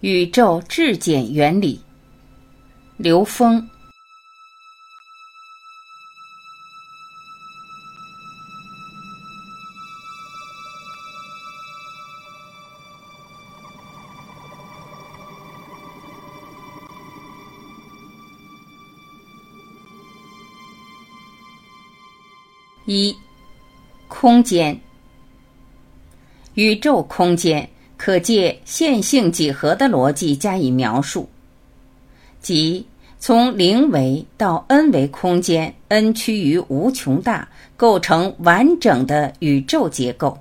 宇宙质简原理，刘峰。一，空间，宇宙空间。可借线性几何的逻辑加以描述，即从零维到 n 维空间，n 趋于无穷大，构成完整的宇宙结构。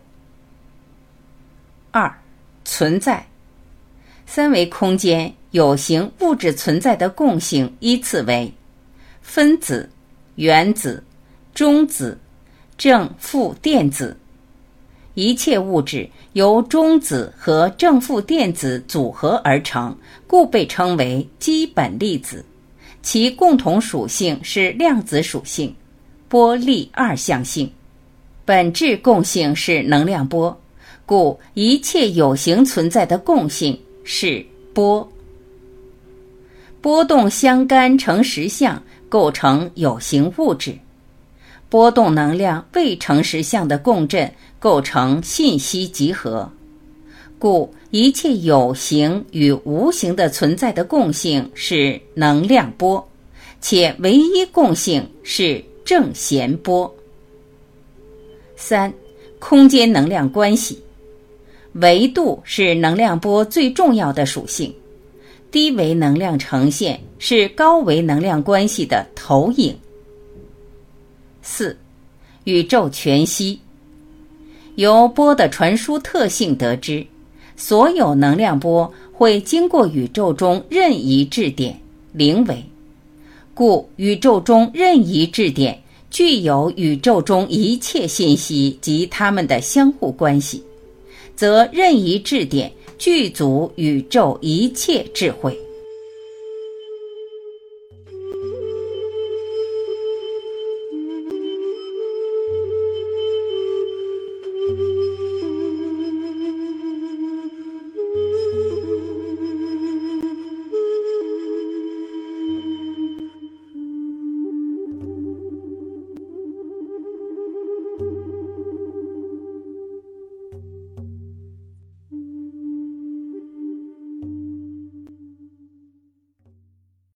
二，存在，三维空间有形物质存在的共性依次为分子、原子、中子、正负电子。一切物质由中子和正负电子组合而成，故被称为基本粒子。其共同属性是量子属性，波粒二象性。本质共性是能量波，故一切有形存在的共性是波。波动相干成实相，构成有形物质。波动能量未成实相的共振。构成信息集合，故一切有形与无形的存在的共性是能量波，且唯一共性是正弦波。三、空间能量关系，维度是能量波最重要的属性，低维能量呈现是高维能量关系的投影。四、宇宙全息。由波的传输特性得知，所有能量波会经过宇宙中任意质点零维，故宇宙中任意质点具有宇宙中一切信息及它们的相互关系，则任意质点具足宇宙一切智慧。